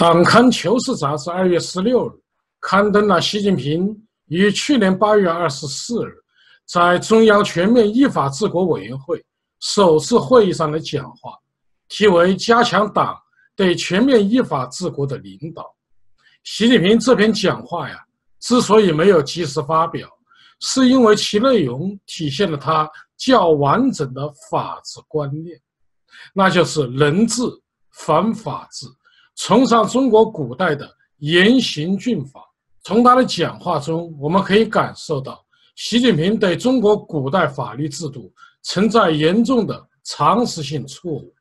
党刊求是杂志二月十六日刊登了习近平于去年八月二十四日在中央全面依法治国委员会首次会议上的讲话，题为“加强党对全面依法治国的领导”。习近平这篇讲话呀，之所以没有及时发表，是因为其内容体现了他较完整的法治观念，那就是人治反法治。崇尚中国古代的严刑峻法。从他的讲话中，我们可以感受到，习近平对中国古代法律制度存在严重的常识性错误，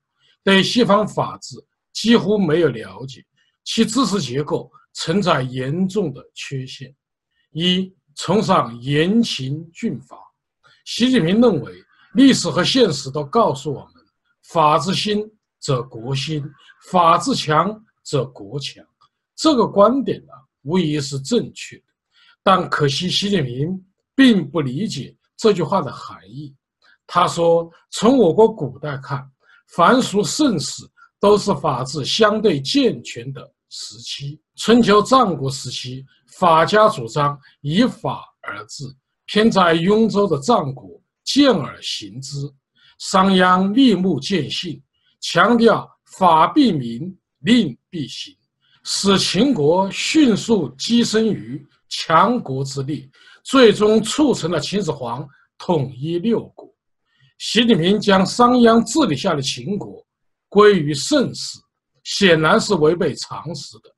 对西方法治几乎没有了解，其知识结构存在严重的缺陷。一、崇尚严刑峻法。习近平认为，历史和现实都告诉我们：法治兴则国兴，法治强。则国强，这个观点呢，无疑是正确的，但可惜习近平并不理解这句话的含义。他说：“从我国古代看，凡属盛世都是法治相对健全的时期。春秋战国时期，法家主张以法而治，偏在雍州的战国见而行之；商鞅立木见信，强调法必明。”令必行，使秦国迅速跻身于强国之列，最终促成了秦始皇统一六国。习近平将商鞅治理下的秦国归于盛世，显然是违背常识的。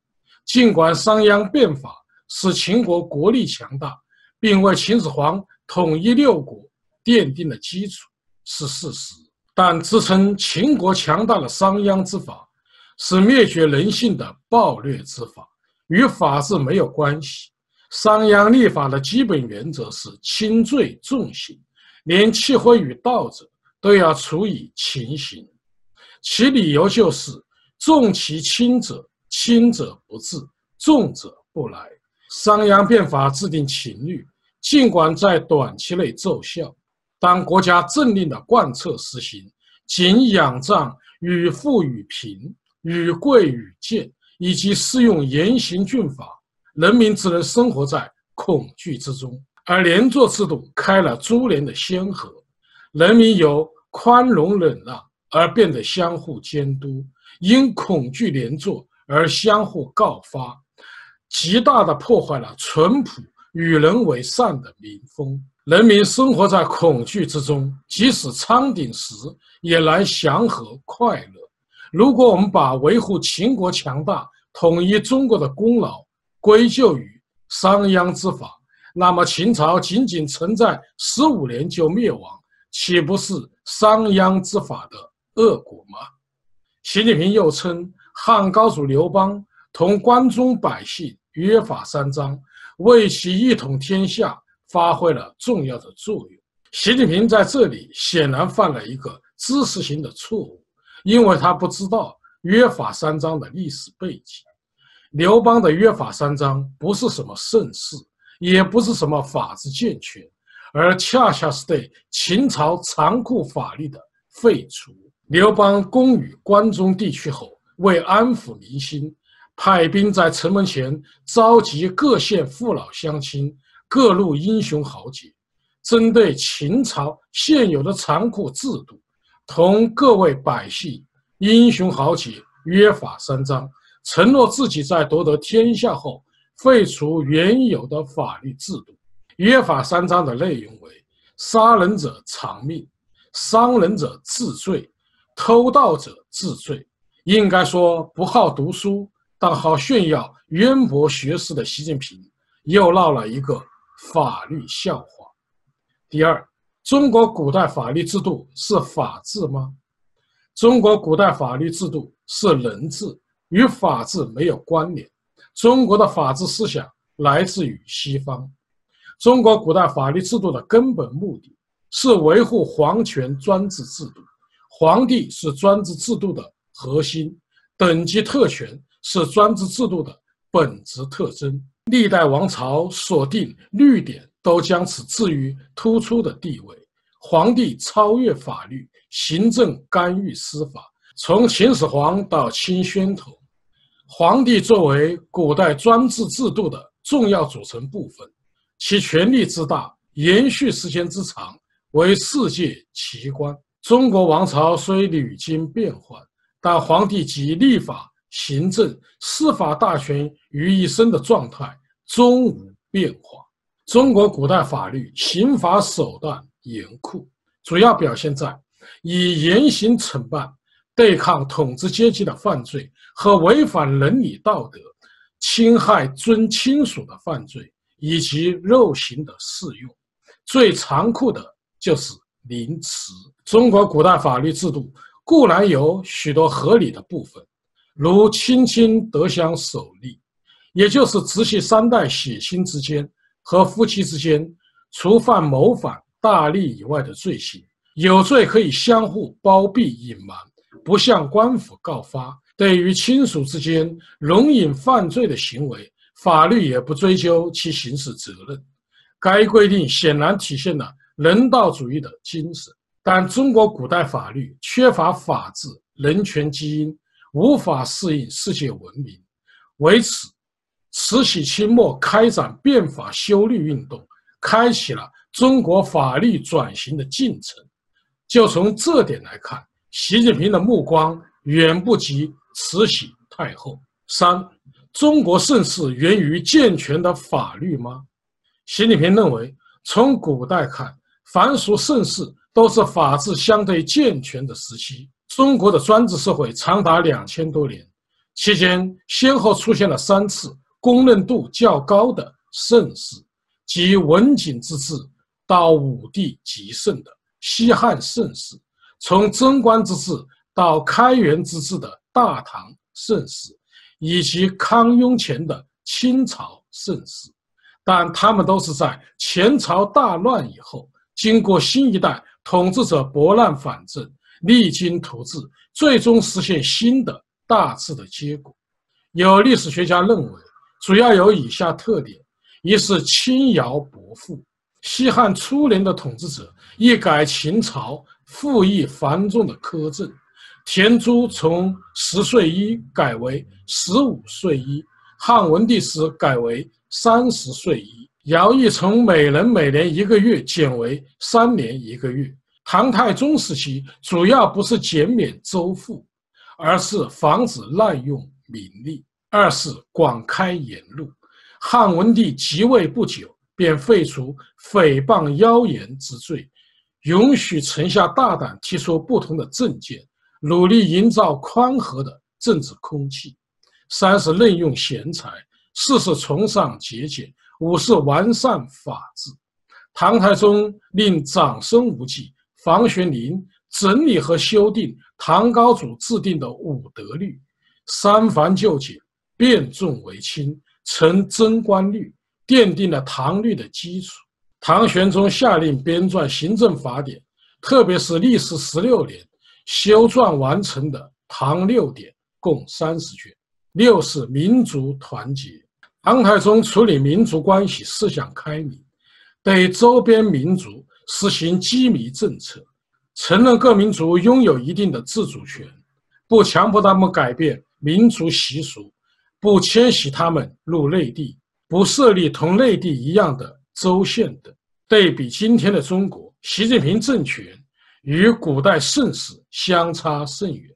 尽管商鞅变法使秦国国力强大，并为秦始皇统一六国奠定了基础，是事实，但支撑秦国强大的商鞅之法。是灭绝人性的暴虐之法，与法治没有关系。商鞅立法的基本原则是轻罪重刑，连弃灰与盗者都要处以情刑。其理由就是重其轻者，轻者不治，重者不来。商鞅变法制定秦律，尽管在短期内奏效，当国家政令的贯彻实行，仅仰仗与富与贫。与贵与贱，以及适用严刑峻法，人民只能生活在恐惧之中。而连坐制度开了株连的先河，人民由宽容忍让而变得相互监督，因恐惧连坐而相互告发，极大地破坏了淳朴与人为善的民风。人民生活在恐惧之中，即使仓顶时也难祥和快乐。如果我们把维护秦国强大、统一中国的功劳归咎于商鞅之法，那么秦朝仅仅存在十五年就灭亡，岂不是商鞅之法的恶果吗？习近平又称汉高祖刘邦同关中百姓约法三章，为其一统天下发挥了重要的作用。习近平在这里显然犯了一个知识型的错误。因为他不知道约法三章的历史背景，刘邦的约法三章不是什么盛世，也不是什么法治健全，而恰恰是对秦朝残酷法律的废除。刘邦攻于关中地区后，为安抚民心，派兵在城门前召集各县父老乡亲、各路英雄豪杰，针对秦朝现有的残酷制度。同各位百姓、英雄豪杰约法三章，承诺自己在夺得天下后废除原有的法律制度。约法三章的内容为：杀人者偿命，伤人者治罪，偷盗者治罪。应该说，不好读书但好炫耀渊博学识的习近平，又闹了一个法律笑话。第二。中国古代法律制度是法治吗？中国古代法律制度是人治，与法治没有关联。中国的法治思想来自于西方。中国古代法律制度的根本目的是维护皇权专制制度，皇帝是专制制度的核心，等级特权是专制制度的本质特征。历代王朝所定律典。都将此置于突出的地位。皇帝超越法律，行政干预司法。从秦始皇到清宣统，皇帝作为古代专制制度的重要组成部分，其权力之大、延续时间之长，为世界奇观。中国王朝虽屡经变幻，但皇帝及立法、行政、司法大权于一身的状态终无变化。中国古代法律刑罚手段严酷，主要表现在以严刑惩办，对抗统治阶级的犯罪和违反伦理道德、侵害尊亲属的犯罪，以及肉刑的适用。最残酷的就是凌迟。中国古代法律制度固然有许多合理的部分，如亲亲得享首立，也就是直系三代血亲之间。和夫妻之间，除犯谋反、大利以外的罪行，有罪可以相互包庇隐瞒，不向官府告发。对于亲属之间容隐犯罪的行为，法律也不追究其刑事责任。该规定显然体现了人道主义的精神，但中国古代法律缺乏法治、人权基因，无法适应世界文明。为此。慈禧清末开展变法修律运动，开启了中国法律转型的进程。就从这点来看，习近平的目光远不及慈禧太后。三，中国盛世源于健全的法律吗？习近平认为，从古代看，凡属盛世都是法治相对健全的时期。中国的专制社会长达两千多年，期间先后出现了三次。公认度较高的盛世，即文景之治到武帝极盛的西汉盛世，从贞观之治到开元之治的大唐盛世，以及康雍乾的清朝盛世，但他们都是在前朝大乱以后，经过新一代统治者拨乱反正，励精图治，最终实现新的大治的结果。有历史学家认为。主要有以下特点：一是轻徭薄赋。西汉初年的统治者一改秦朝赋役繁重的苛政，田租从十岁一改为十五岁一；汉文帝时改为三十岁一；徭役从每人每年一个月减为三年一个月。唐太宗时期主要不是减免州赋，而是防止滥用民力。二是广开言路，汉文帝即位不久，便废除诽谤妖言之罪，允许臣下大胆提出不同的政见，努力营造宽和的政治空气。三是任用贤才，四是崇尚节俭，五是完善法治。唐太宗令长孙无忌、房玄龄整理和修订唐高祖制定的五德律，三繁就简。变重为轻，成贞观律，奠定了唐律的基础。唐玄宗下令编撰行政法典，特别是历时十六年修撰完成的《唐六典》，共三十卷。六是民族团结。唐太宗处理民族关系思想开明，对周边民族实行羁縻政策，承认各民族拥有一定的自主权，不强迫他们改变民族习俗。不迁徙他们入内地，不设立同内地一样的州县等。对比今天的中国，习近平政权与古代盛世相差甚远。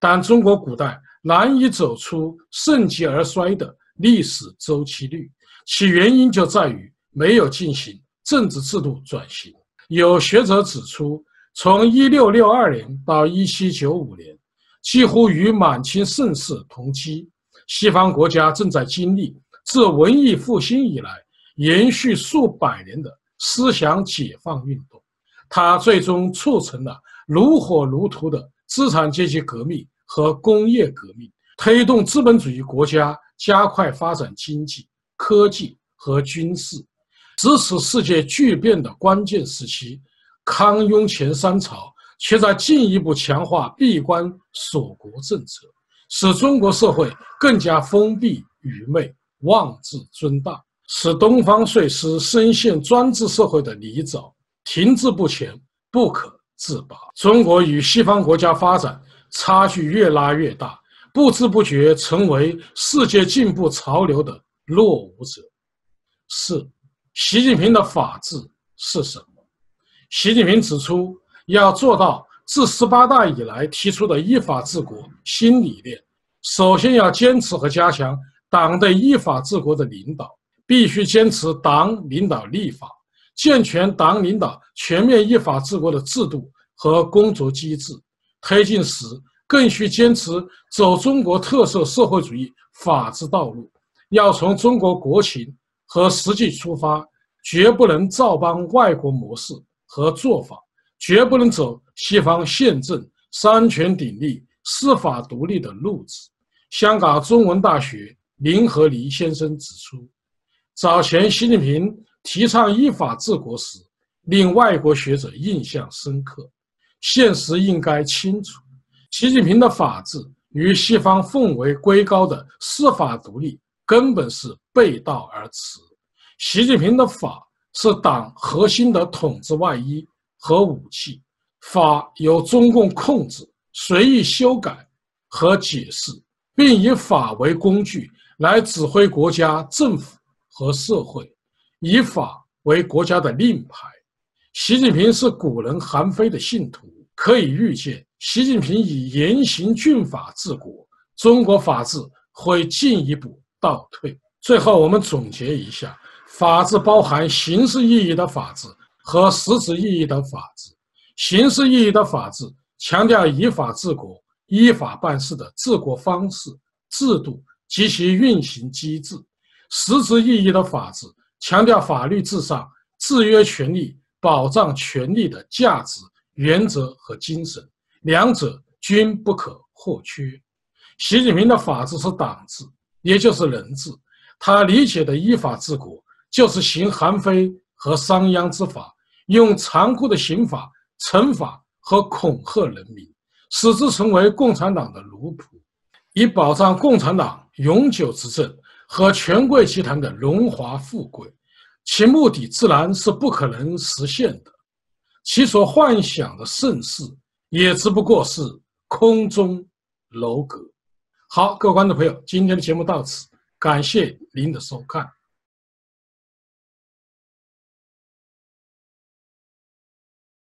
但中国古代难以走出盛极而衰的历史周期率，其原因就在于没有进行政治制度转型。有学者指出，从一六六二年到一七九五年，几乎与满清盛世同期。西方国家正在经历自文艺复兴以来延续数百年的思想解放运动，它最终促成了如火如荼的资产阶级革命和工业革命，推动资本主义国家加快发展经济、科技和军事。支持世界巨变的关键时期，康雍乾三朝却在进一步强化闭关锁国政策。使中国社会更加封闭、愚昧、妄自尊大，使东方睡狮深陷专制社会的泥沼，停滞不前，不可自拔。中国与西方国家发展差距越拉越大，不知不觉成为世界进步潮流的落伍者。四，习近平的法治是什么？习近平指出，要做到自十八大以来提出的依法治国新理念，首先要坚持和加强党的依法治国的领导，必须坚持党领导立法，健全党领导全面依法治国的制度和工作机制。推进时，更需坚持走中国特色社会主义法治道路，要从中国国情和实际出发，绝不能照搬外国模式和做法，绝不能走西方宪政三权鼎立、司法独立的路子。香港中文大学林和黎先生指出，早前习近平提倡依法治国时，令外国学者印象深刻。现实应该清楚，习近平的法治与西方奉为圭高的司法独立根本是背道而驰。习近平的法是党核心的统治外衣和武器，法由中共控制、随意修改和解释，并以法为工具来指挥国家政府和社会，以法为国家的令牌。习近平是古人韩非的信徒，可以预见，习近平以严刑峻法治国，中国法治会进一步倒退。最后，我们总结一下：法治包含形式意义的法治和实质意义的法治。形式意义的法治强调依法治国、依法办事的治国方式、制度及其运行机制；实质意义的法治强调法律至上、制约权利。保障权利的价值、原则和精神，两者均不可或缺。习近平的法治是党治，也就是人治。他理解的依法治国，就是行韩非和商鞅之法，用残酷的刑法惩罚和恐吓人民，使之成为共产党的奴仆，以保障共产党永久执政和权贵集团的荣华富贵。其目的自然是不可能实现的，其所幻想的盛世也只不过是空中楼阁。好，各位观众朋友，今天的节目到此，感谢您的收看。